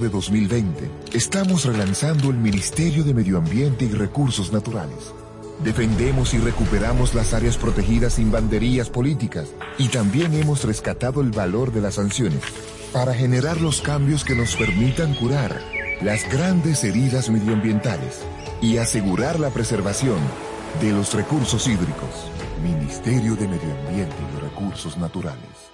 de 2020, estamos relanzando el Ministerio de Medio Ambiente y Recursos Naturales. Defendemos y recuperamos las áreas protegidas sin banderías políticas y también hemos rescatado el valor de las sanciones para generar los cambios que nos permitan curar las grandes heridas medioambientales y asegurar la preservación de los recursos hídricos. Ministerio de Medio Ambiente y Recursos Naturales.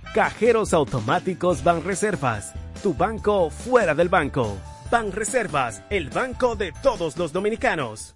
Cajeros automáticos Banreservas. Tu banco fuera del banco. Banreservas, el banco de todos los dominicanos.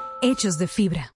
hechos de fibra.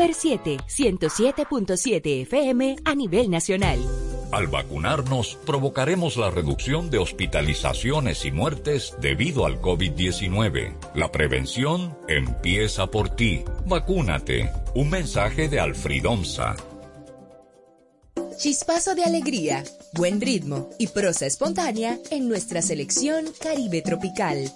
Super 7, 107.7 FM a nivel nacional. Al vacunarnos, provocaremos la reducción de hospitalizaciones y muertes debido al COVID-19. La prevención empieza por ti. Vacúnate. Un mensaje de Alfridomsa. Chispazo de alegría, buen ritmo y prosa espontánea en nuestra selección Caribe Tropical.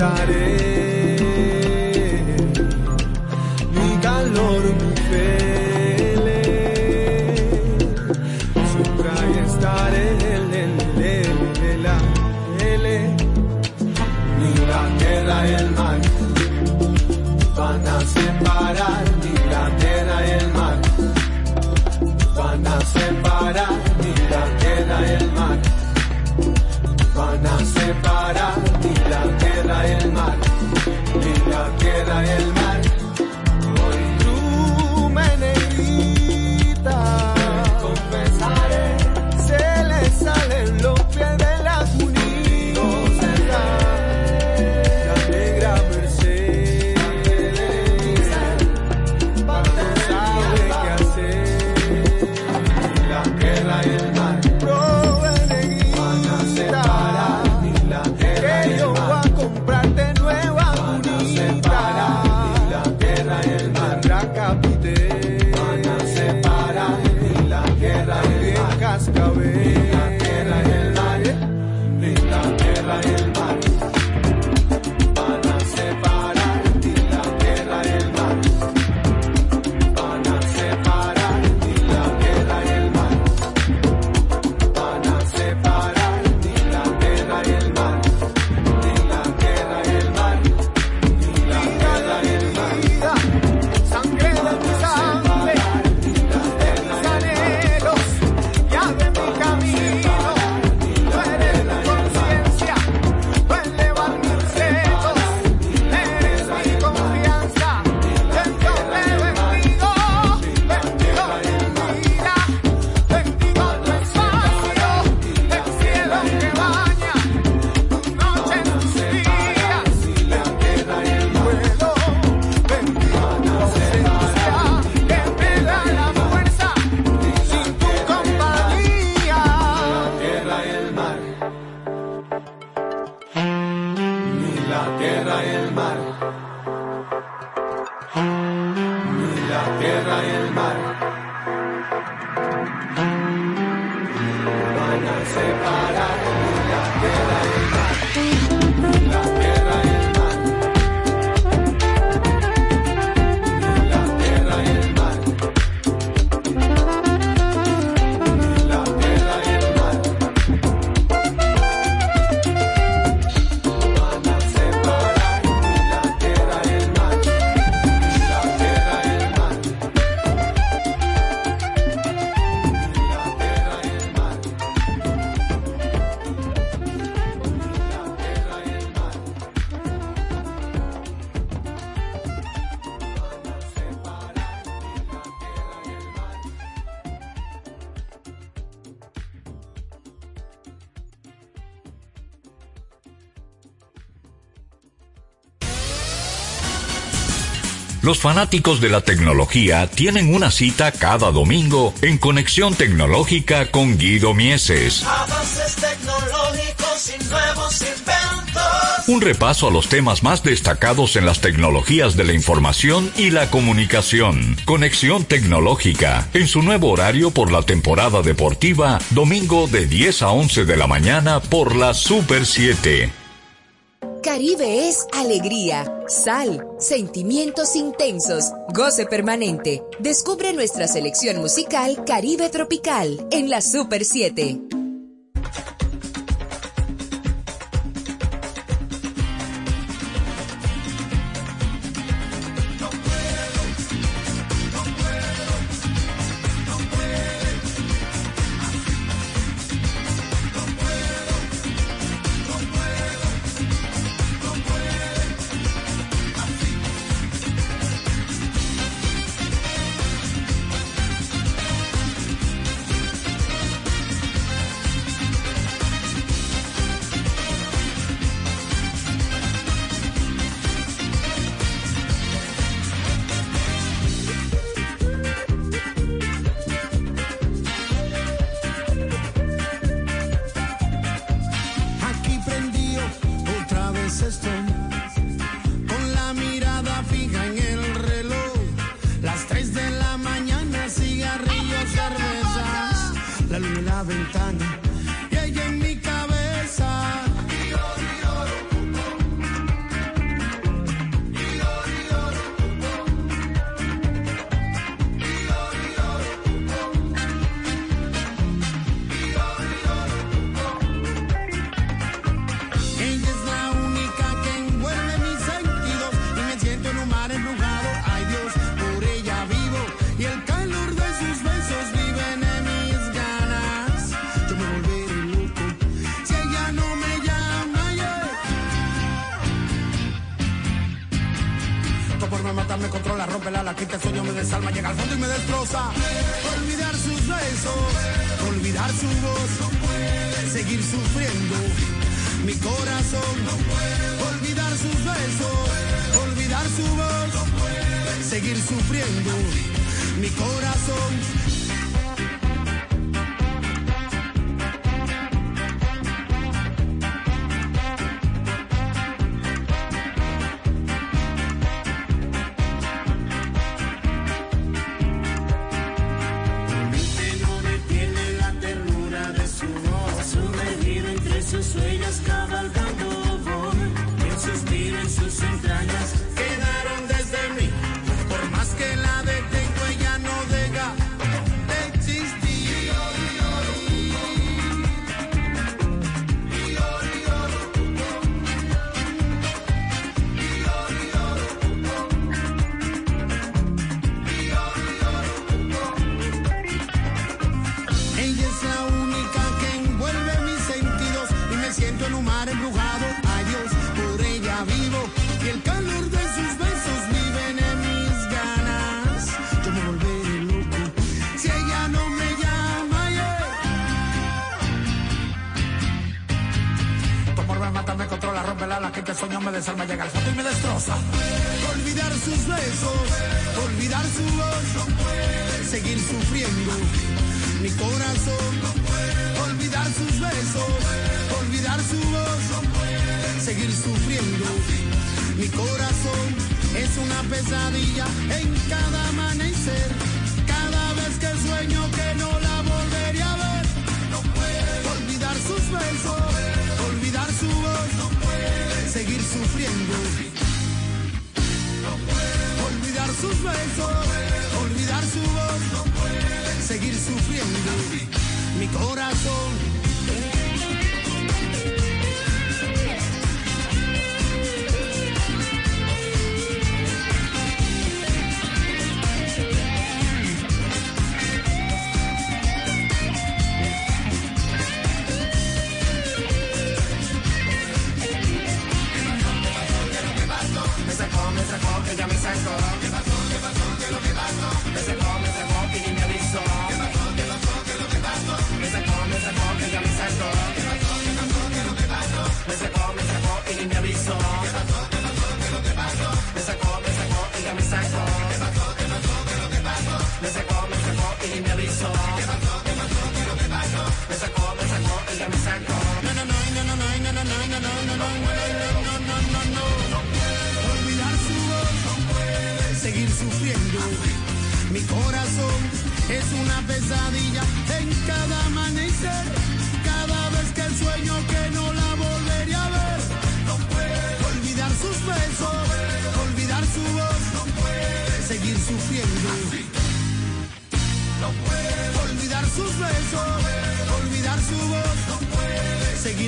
daré. Los fanáticos de la tecnología tienen una cita cada domingo en Conexión Tecnológica con Guido Mieses. Un repaso a los temas más destacados en las tecnologías de la información y la comunicación. Conexión Tecnológica, en su nuevo horario por la temporada deportiva, domingo de 10 a 11 de la mañana por la Super 7. Caribe es alegría, sal, sentimientos intensos, goce permanente. Descubre nuestra selección musical Caribe Tropical en la Super 7. Sufriendo mi corazón, mi tema detiene la ternura de su voz, su venido entre sus suellas. palabras que te sueño me desarma, llega al fondo me destroza. Olvidar sus besos, olvidar su voz, seguir sufriendo. Mi corazón, olvidar sus besos, olvidar su voz, seguir sufriendo. Mi corazón es una pesadilla en cada amanecer, cada vez que sueño que no la volvería a ver. Olvidar sus besos seguir sufriendo. Olvidar sus besos, olvidar su voz, seguir sufriendo. Mi corazón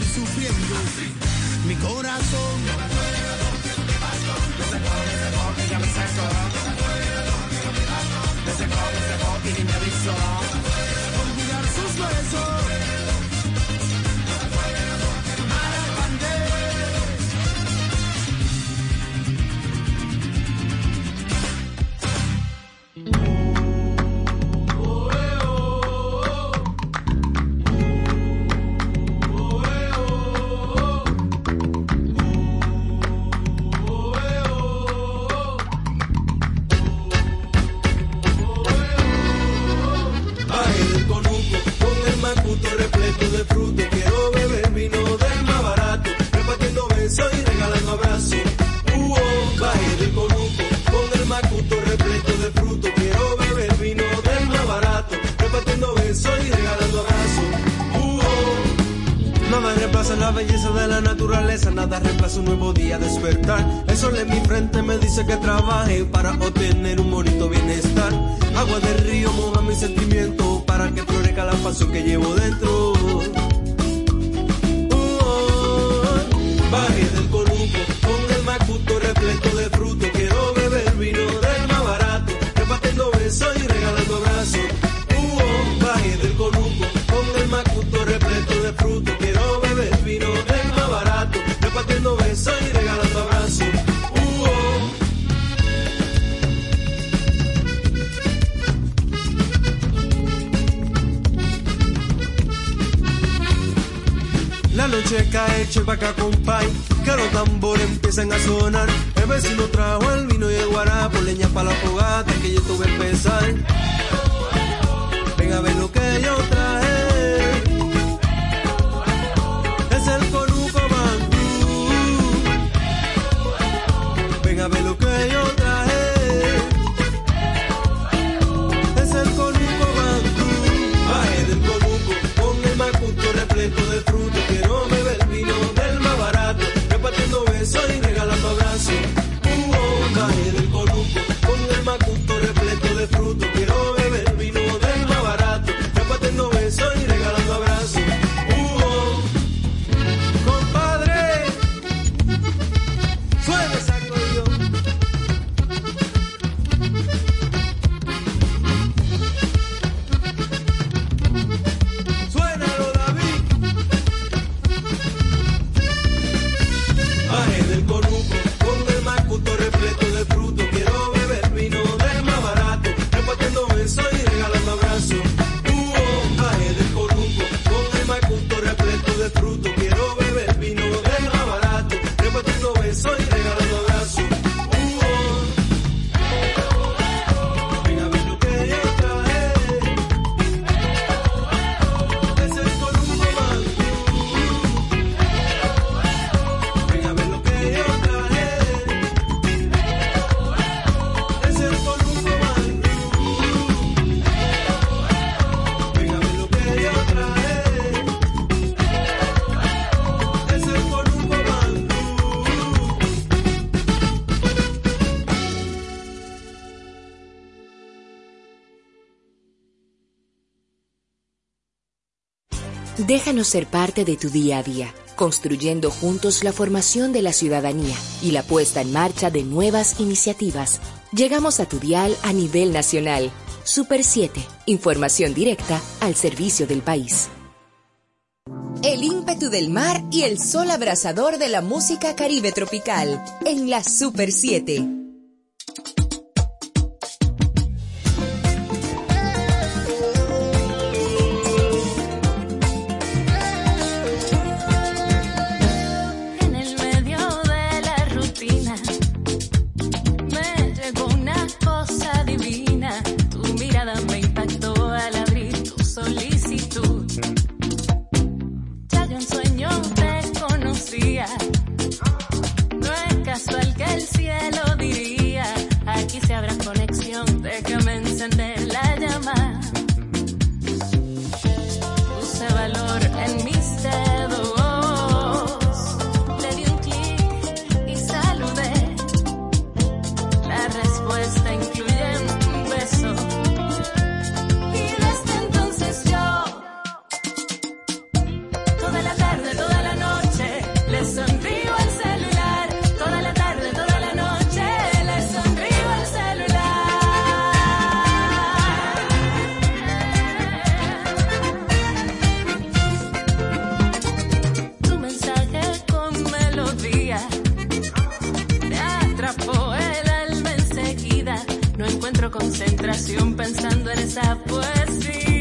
sufriendo. Mi corazón barrio del noche pa' acá, compay, que los tambores empiezan a sonar. El vecino trajo el vino y el guarapo, leña pa' la fogata que yo tuve empezar. Ven a ver lo Déjanos ser parte de tu día a día, construyendo juntos la formación de la ciudadanía y la puesta en marcha de nuevas iniciativas. Llegamos a tu dial a nivel nacional. Super 7, información directa al servicio del país. El ímpetu del mar y el sol abrasador de la música caribe tropical en la Super 7. concentración pensando en esa poesía.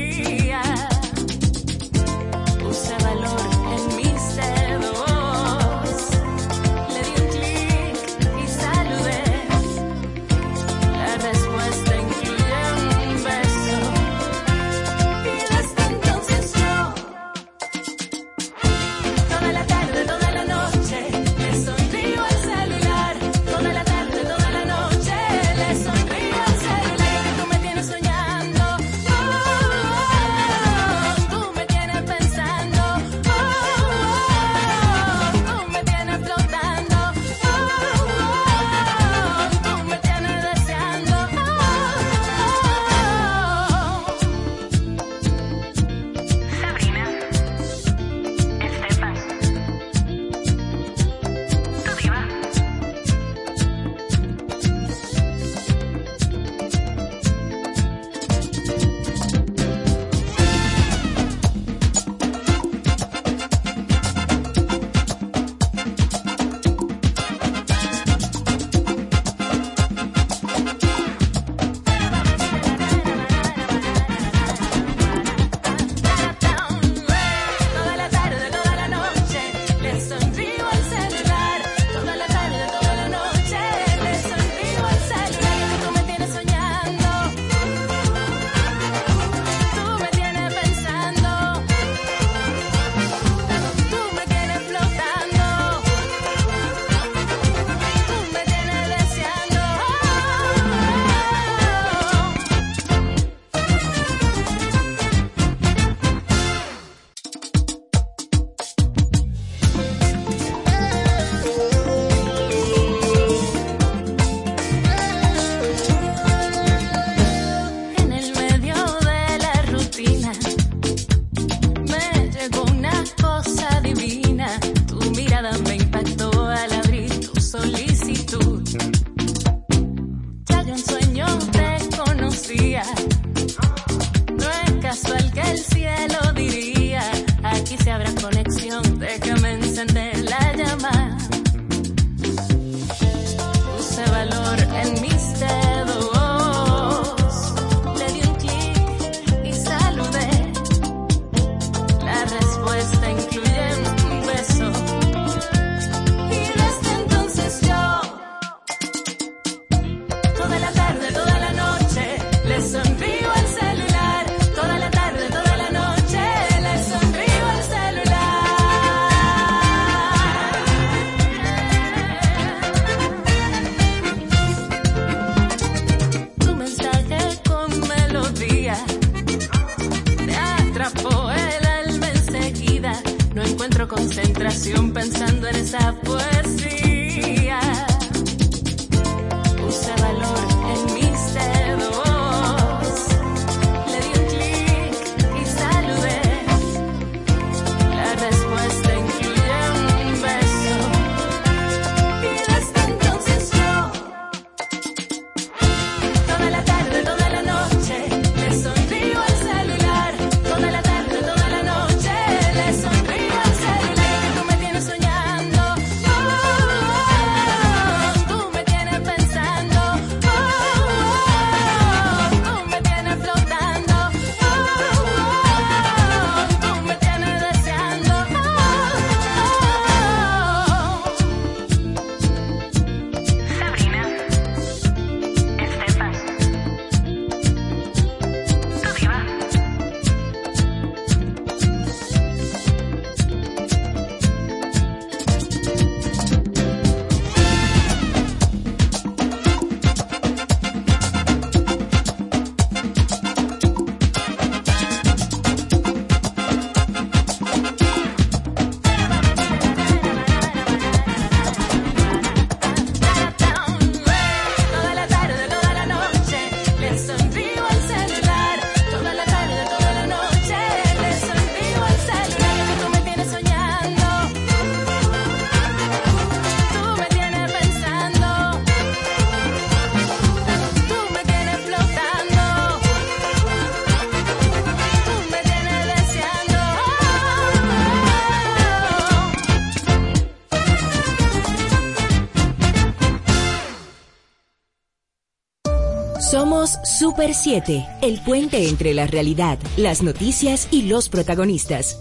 Super 7, el puente entre la realidad, las noticias y los protagonistas.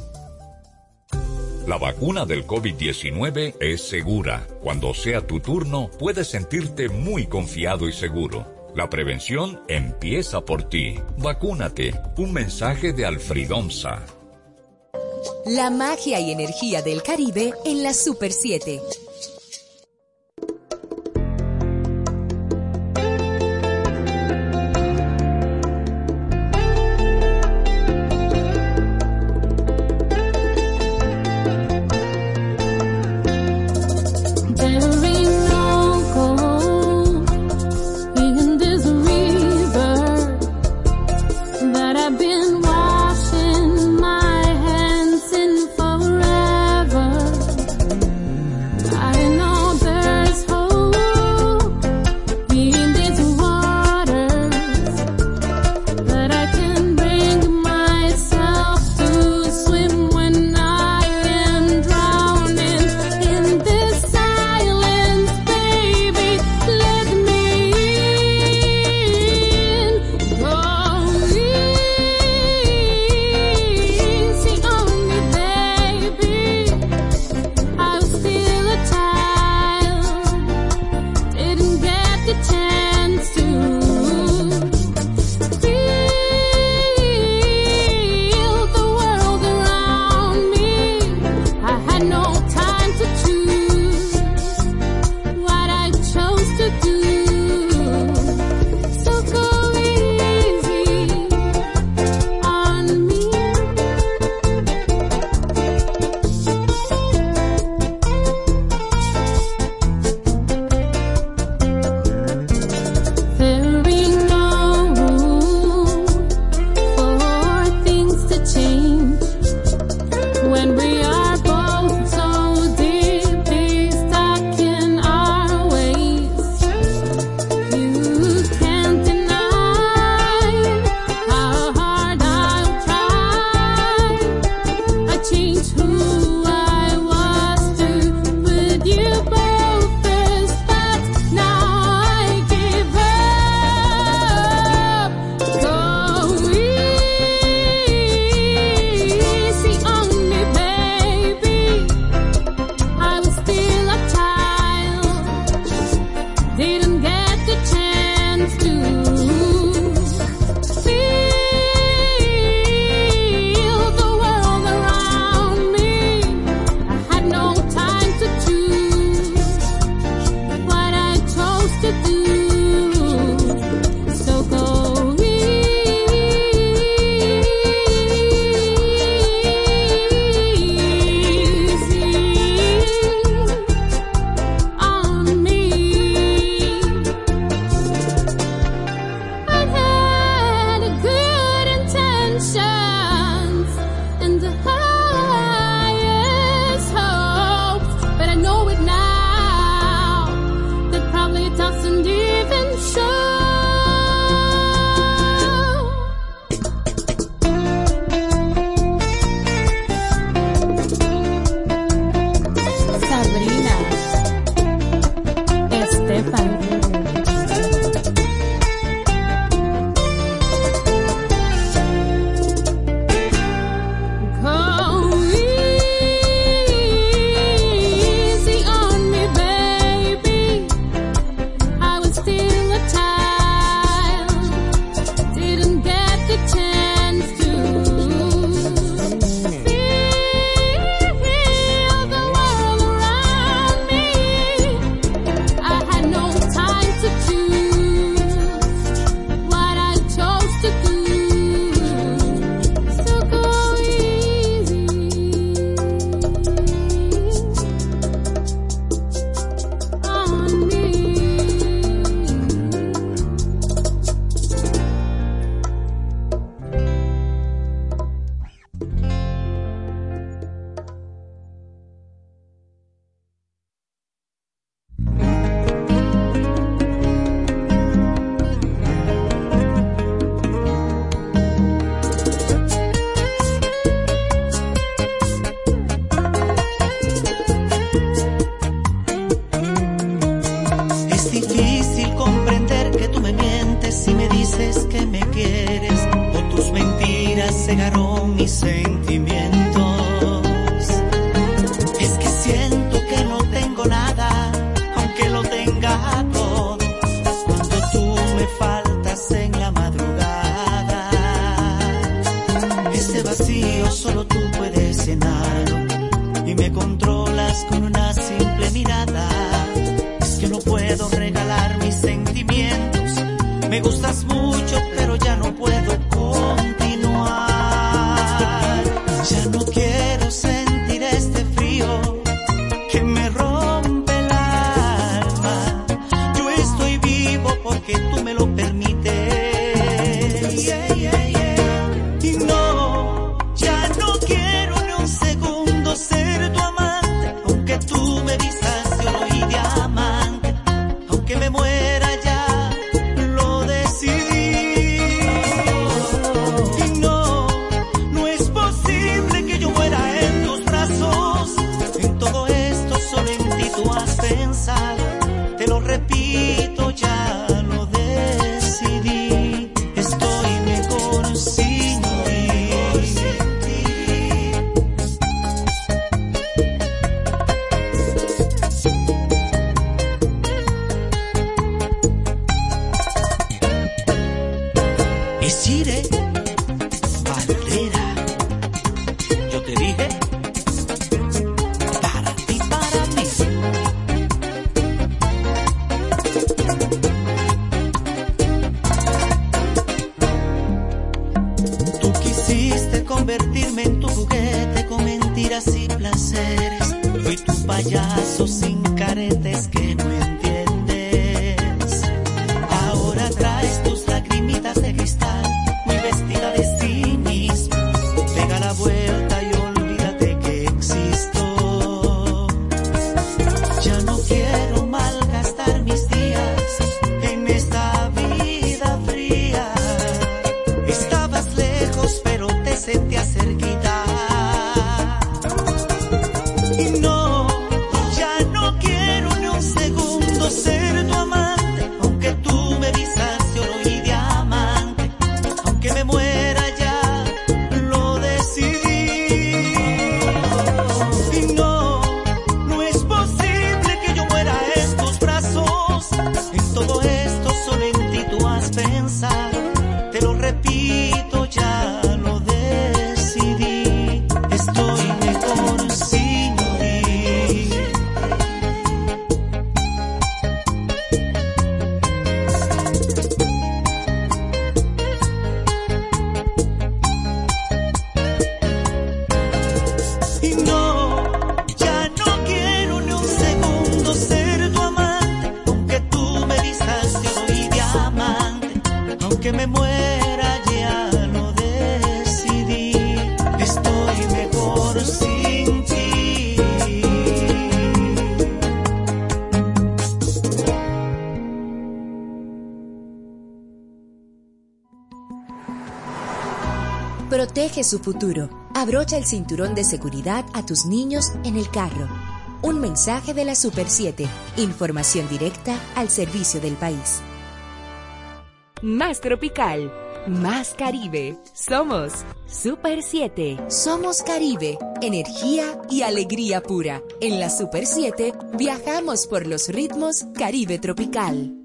La vacuna del COVID-19 es segura. Cuando sea tu turno, puedes sentirte muy confiado y seguro. La prevención empieza por ti. Vacúnate. Un mensaje de Alfridomsa. La magia y energía del Caribe en la Super 7. con una simple mirada. Yo no puedo regalar mis sentimientos. Me gustas Estabas lejos, pero Su futuro. Abrocha el cinturón de seguridad a tus niños en el carro. Un mensaje de la Super 7. Información directa al servicio del país. Más tropical. Más Caribe. Somos Super 7. Somos Caribe. Energía y alegría pura. En la Super 7 viajamos por los ritmos Caribe Tropical.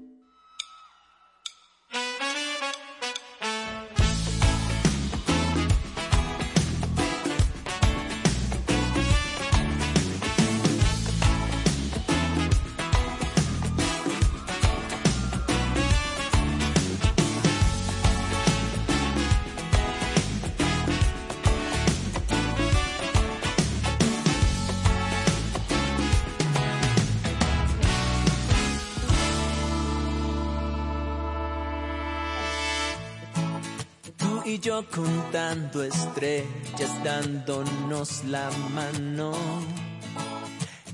yo contando estrellas, dándonos la mano,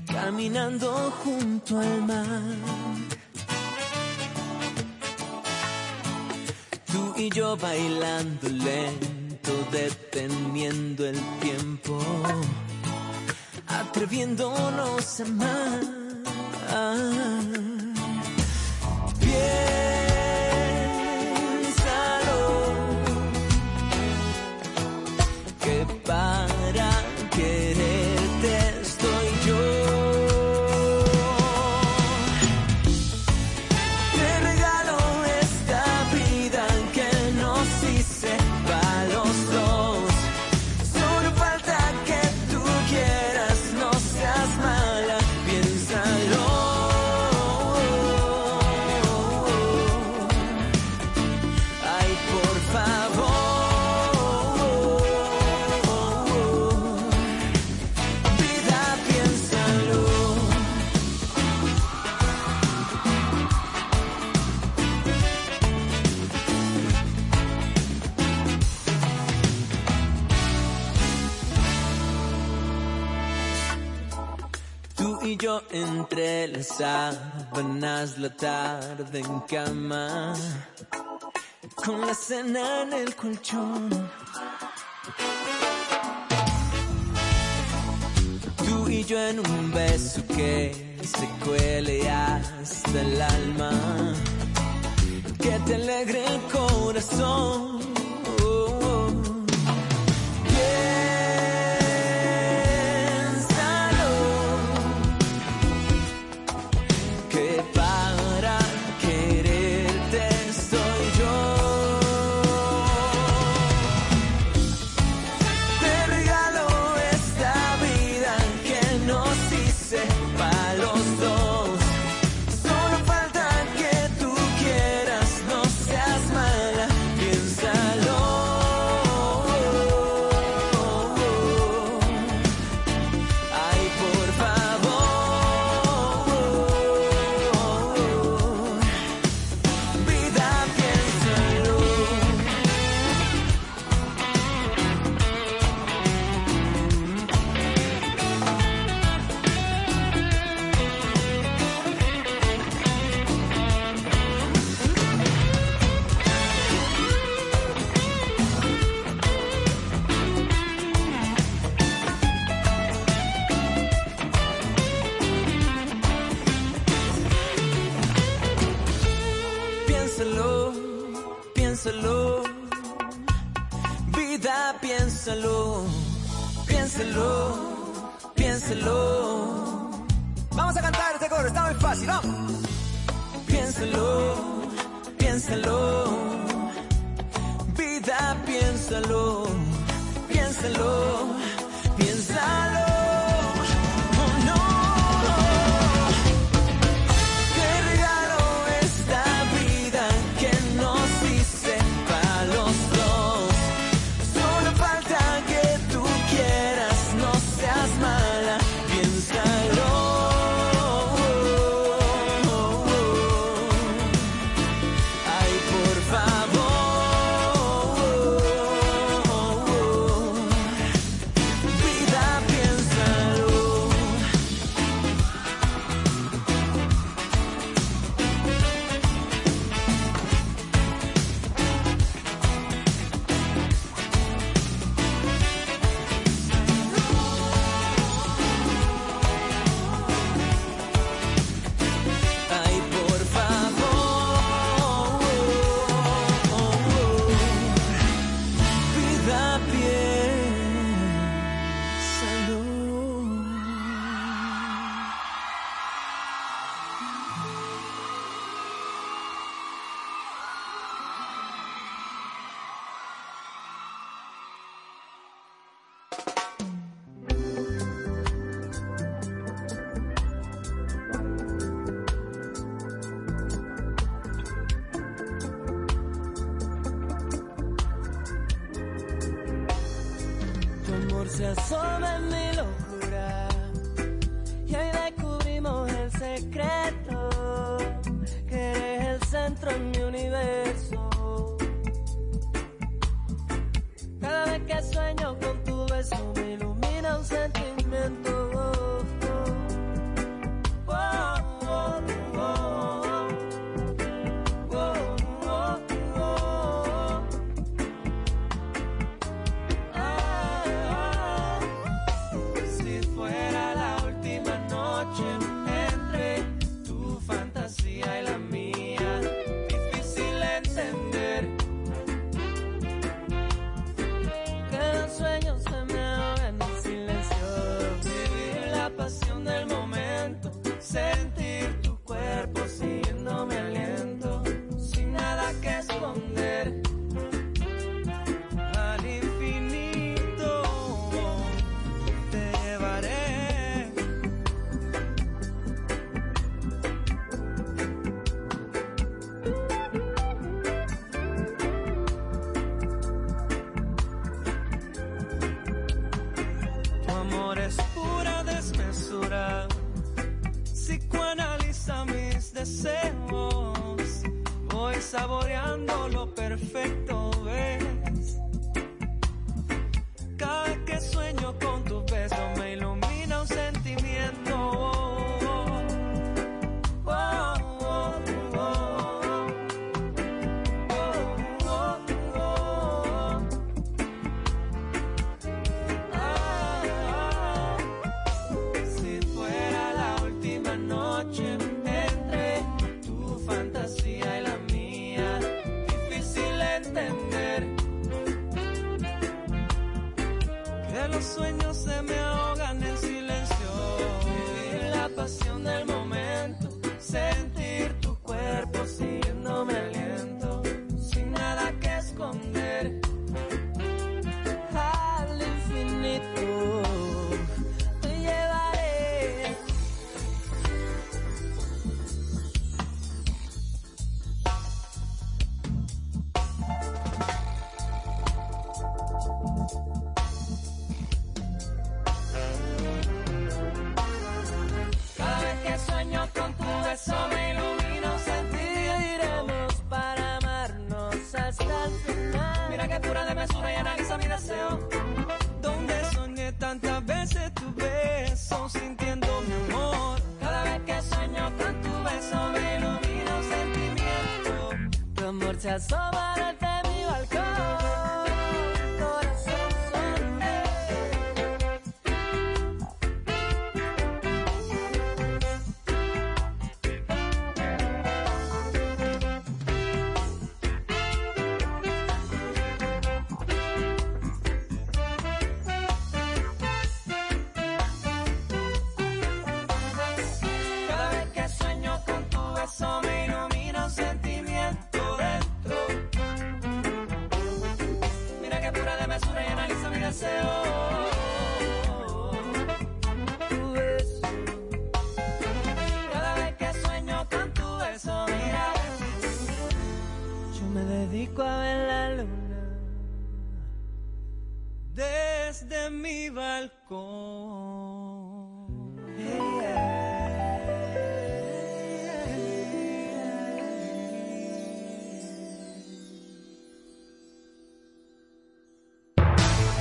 caminando junto al mar. Tú y yo bailando lento, deteniendo el tiempo, atreviéndonos a amar. Bien. entre las sábanas la tarde en cama, con la cena en el colchón. Tú y yo en un beso que se cuele hasta el alma, que te alegre el corazón. perfecto.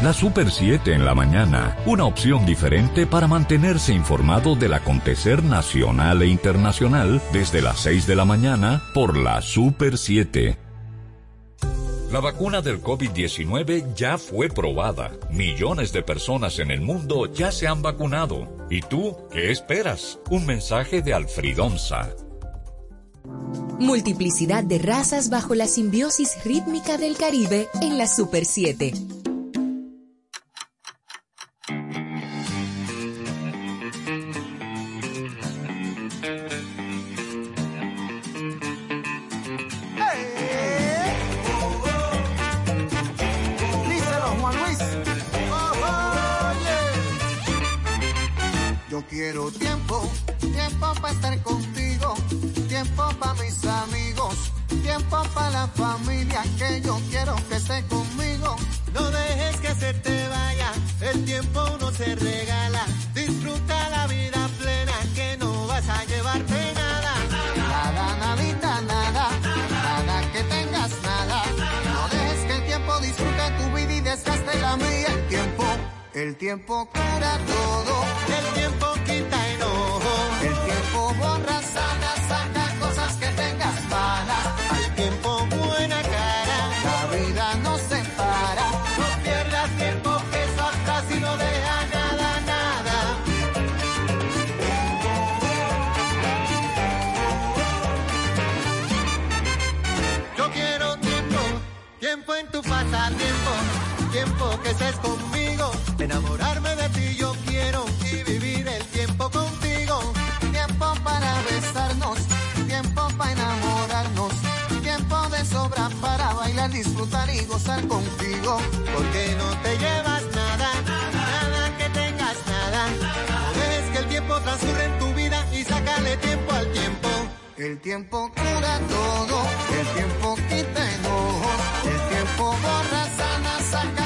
La Super 7 en la mañana, una opción diferente para mantenerse informado del acontecer nacional e internacional desde las 6 de la mañana por la Super 7. La vacuna del COVID-19 ya fue probada. Millones de personas en el mundo ya se han vacunado. ¿Y tú qué esperas? Un mensaje de Alfridomsa. Multiplicidad de razas bajo la simbiosis rítmica del Caribe en la Super 7. Tiempo para estar contigo, tiempo para mis amigos, tiempo para la familia que yo quiero que esté conmigo. No dejes que se te vaya, el tiempo no se regala. Disfruta la vida plena que no vas a llevarte nada. Nada, nadita, nada, nada que tengas nada. No dejes que el tiempo disfrute tu vida y desgaste la mía. El tiempo, el tiempo cura todo. El tiempo borra, sana, saca cosas que tengas malas. Al tiempo buena cara. La vida no se para. No pierdas tiempo que eso atrás y no deja nada, nada. Yo quiero tiempo, tiempo en tu pasatiempo, tiempo que estés conmigo, enamorarme disfrutar y gozar contigo. Porque no te llevas nada, nada que tengas nada. Dejes que el tiempo transcurra en tu vida y sácale tiempo al tiempo. El tiempo cura todo, el tiempo quita enojos, el tiempo borra, sana, saca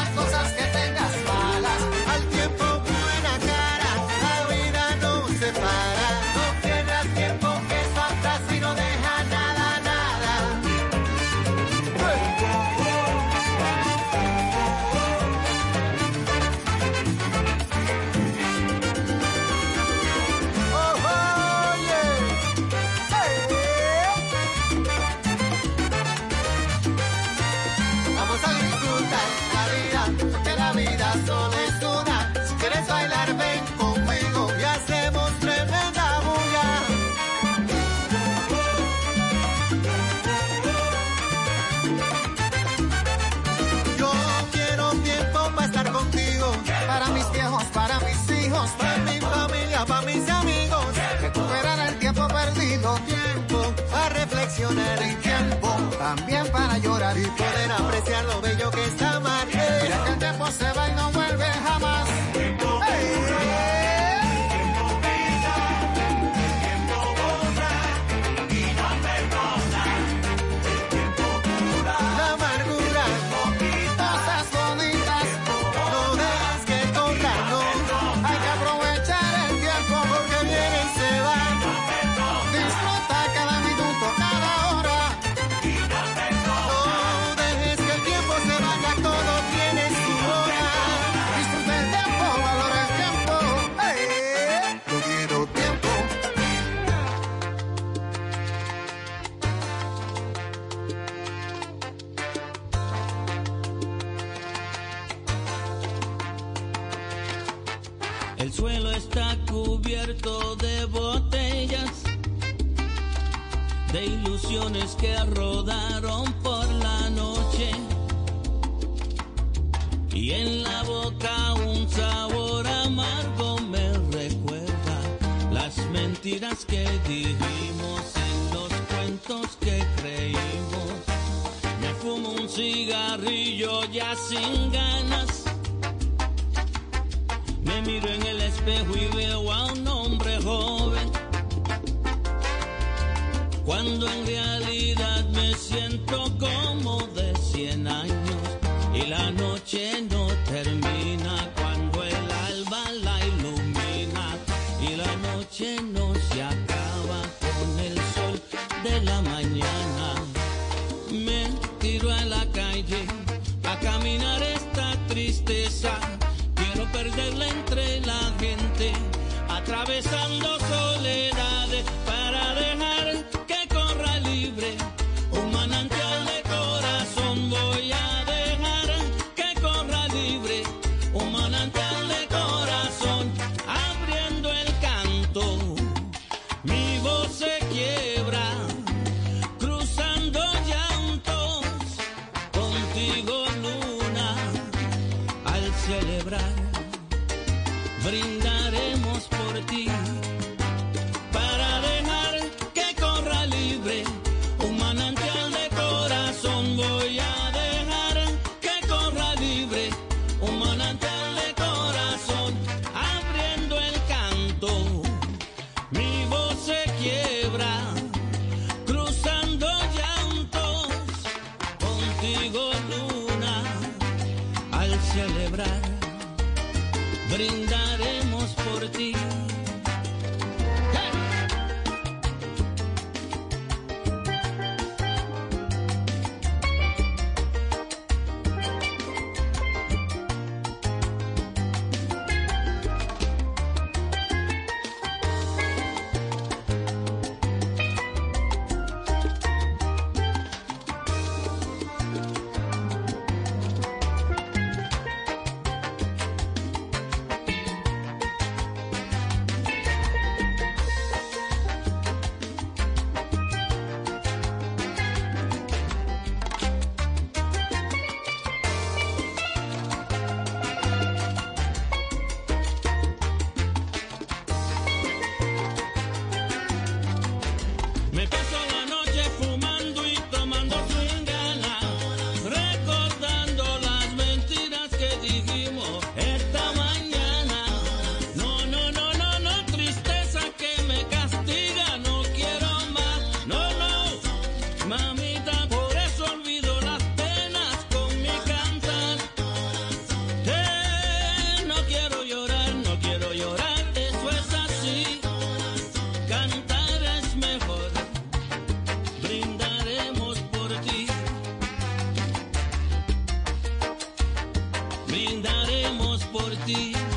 por ti.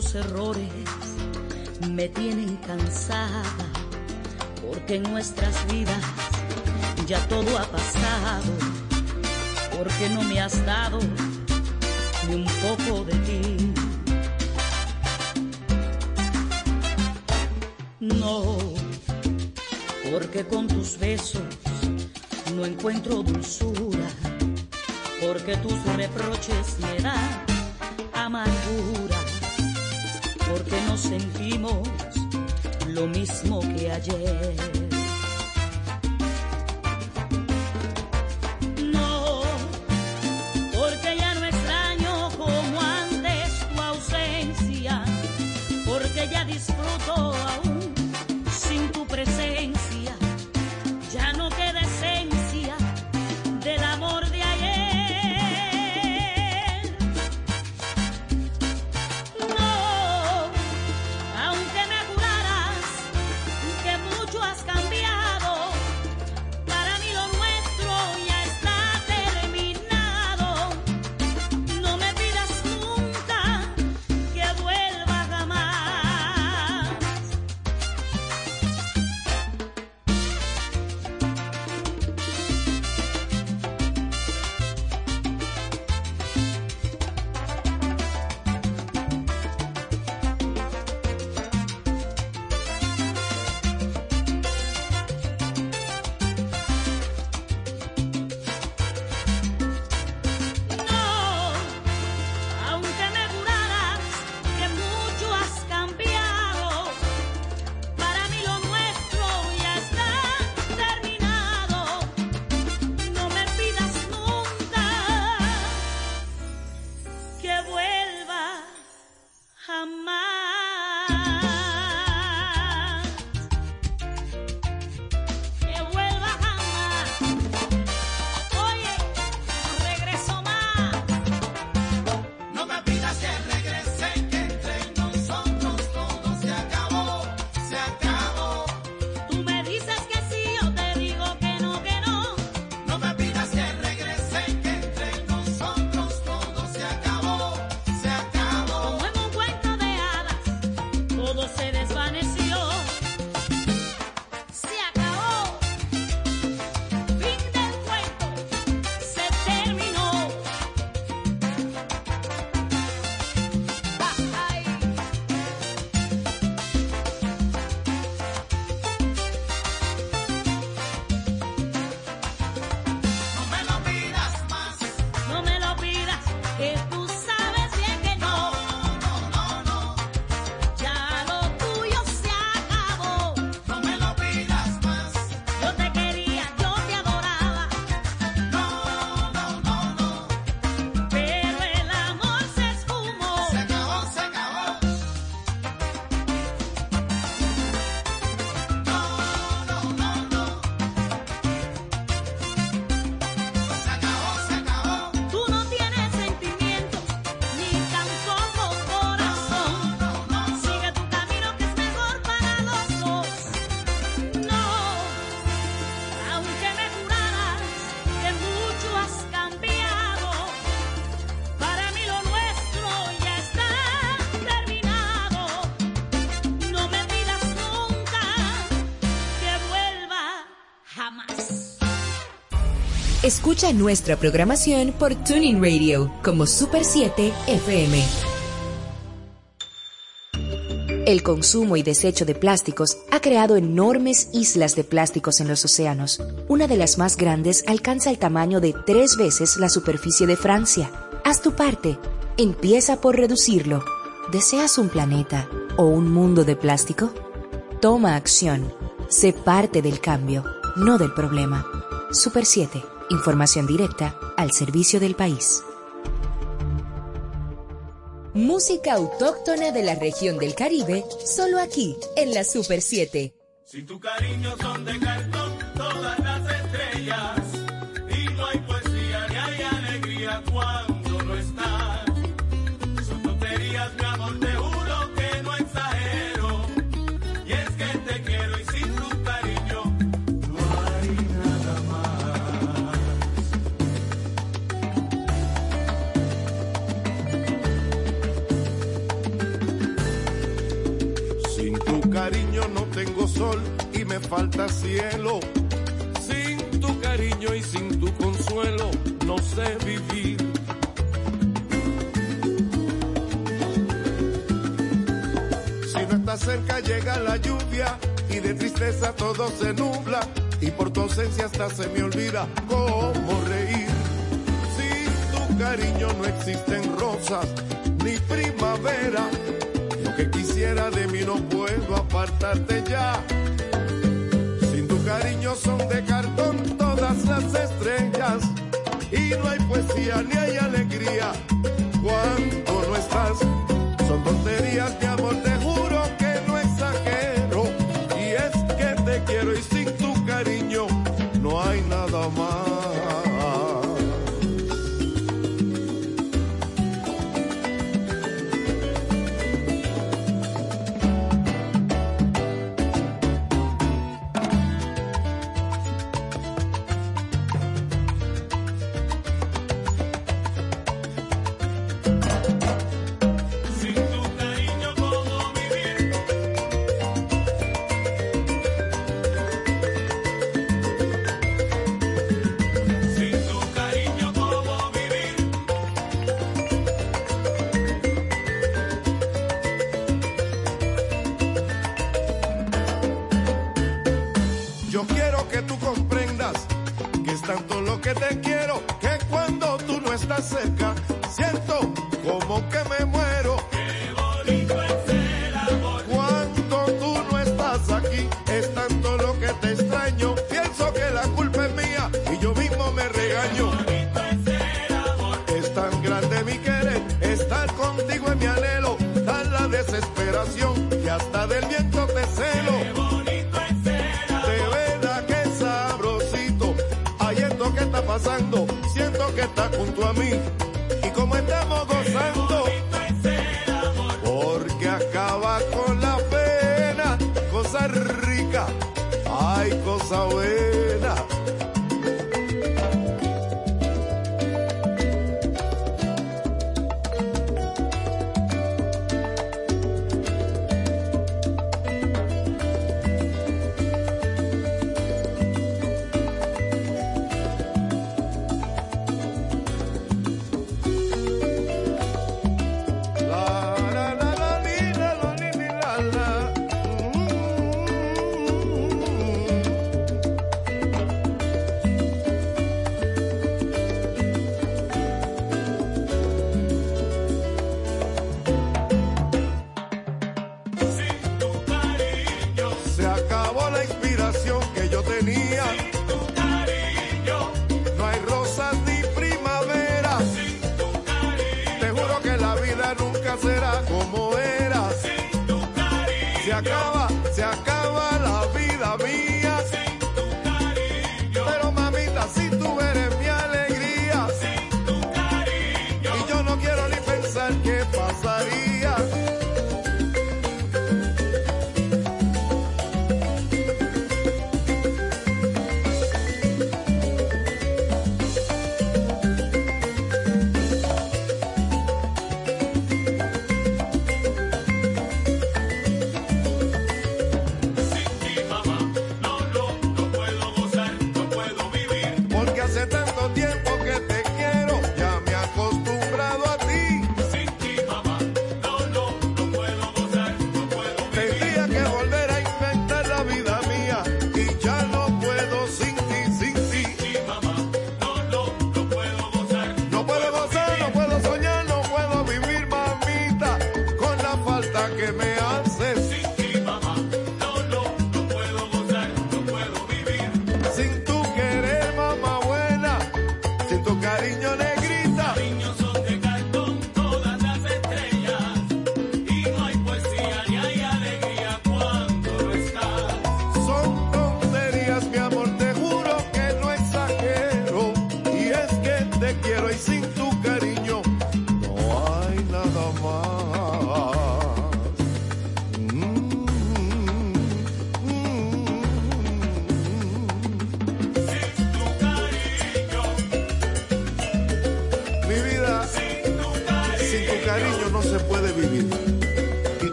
tus errores me tienen cansada, porque en nuestras vidas ya todo ha pasado, porque no me has dado ni un poco de ti. No, porque con tus besos no encuentro dulzura, porque tus reproches Escucha nuestra programación por Tuning Radio como Super 7 FM. El consumo y desecho de plásticos ha creado enormes islas de plásticos en los océanos. Una de las más grandes alcanza el tamaño de tres veces la superficie de Francia. Haz tu parte. Empieza por reducirlo. ¿Deseas un planeta o un mundo de plástico? Toma acción. Sé parte del cambio, no del problema. Super 7. Información directa al servicio del país. Música autóctona de la región del Caribe, solo aquí, en la Super 7. Si tu cariño son de cartón, todas las estrellas. Falta cielo. Sin tu cariño y sin tu consuelo, no sé vivir. Si no estás cerca llega la lluvia y de tristeza todo se nubla y por tu ausencia hasta se me olvida cómo reír. Sin tu cariño no existen rosas ni primavera. Lo que quisiera de mí no puedo apartarte ya. Cariño son de cartón todas las estrellas y no hay poesía ni hay alegría cuando no estás. Son tonterías, mi amor, te juro ay cosa buena.